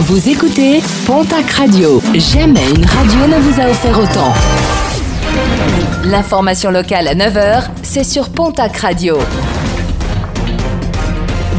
Vous écoutez Pontac Radio. Jamais une radio ne vous a offert autant. L'information locale à 9h, c'est sur Pontac Radio.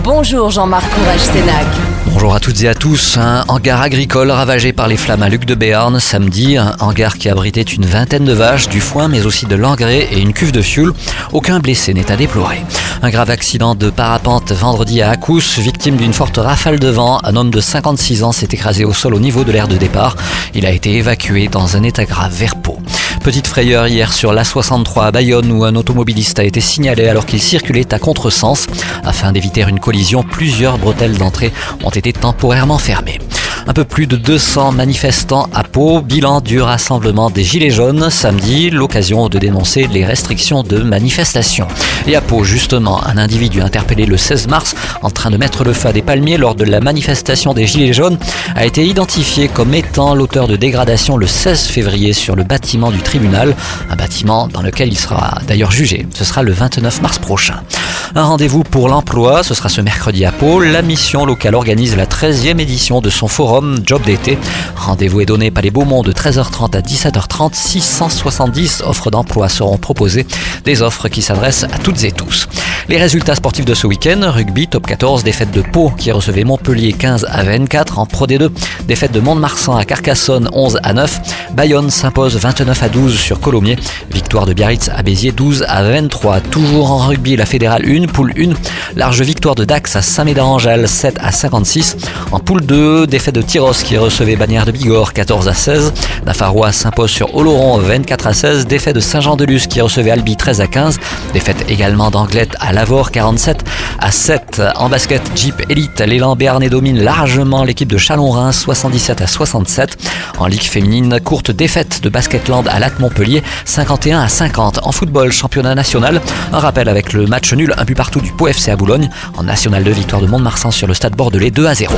Bonjour Jean-Marc Courage Sénac. Bonjour à toutes et à tous. Un hangar agricole ravagé par les flammes à Luc de Béarn samedi. Un hangar qui abritait une vingtaine de vaches, du foin, mais aussi de l'engrais et une cuve de fioul. Aucun blessé n'est à déplorer. Un grave accident de parapente vendredi à Akous, victime d'une forte rafale de vent. Un homme de 56 ans s'est écrasé au sol au niveau de l'aire de départ. Il a été évacué dans un état grave vers Pau. Petite frayeur hier sur l'A63 à Bayonne où un automobiliste a été signalé alors qu'il circulait à contresens. Afin d'éviter une collision, plusieurs bretelles d'entrée ont été temporairement fermées. Un peu plus de 200 manifestants à Pau, bilan du rassemblement des Gilets jaunes samedi, l'occasion de dénoncer les restrictions de manifestation. Et à Pau, justement, un individu interpellé le 16 mars en train de mettre le feu à des palmiers lors de la manifestation des Gilets jaunes a été identifié comme étant l'auteur de dégradation le 16 février sur le bâtiment du tribunal, un bâtiment dans lequel il sera d'ailleurs jugé. Ce sera le 29 mars prochain. Un rendez-vous pour l'emploi, ce sera ce mercredi à Pau. La mission locale organise la 13e édition de son forum Job d'été. Rendez-vous est donné par les Beaumont de 13h30 à 17h30. 670 offres d'emploi seront proposées, des offres qui s'adressent à toutes et tous. Les résultats sportifs de ce week-end, rugby top 14, défaite de Pau qui recevait Montpellier 15 à 24 en Pro D2, défaite de Mont-de-Marsan à Carcassonne 11 à 9, Bayonne s'impose 29 à 12 sur Colomiers, victoire de Biarritz à Béziers 12 à 23. Toujours en rugby, la Fédérale 1, poule 1, large victoire de Dax à Saint-Médard-Angèle 7 à 56. En poule 2, défaite de Tyros qui recevait Bagnères de Bigorre 14 à 16. Nafarois s'impose sur Oloron 24 à 16. Défaite de Saint-Jean-de-Luz qui recevait Albi 13 à 15. Défaite également d'Anglette à Lavore 47 à 7. En basket Jeep Elite, l'élan Béarnais domine largement l'équipe de Chalon-Rhin 77 à 67. En Ligue féminine, courte défaite de Basketland à Lac Montpellier 51 à 50. En football, championnat national, un rappel avec le match nul un but partout du Pau FC à Boulogne. En National 2, victoire de Mont-de-Marsan sur le stade bordelais 2 à 0.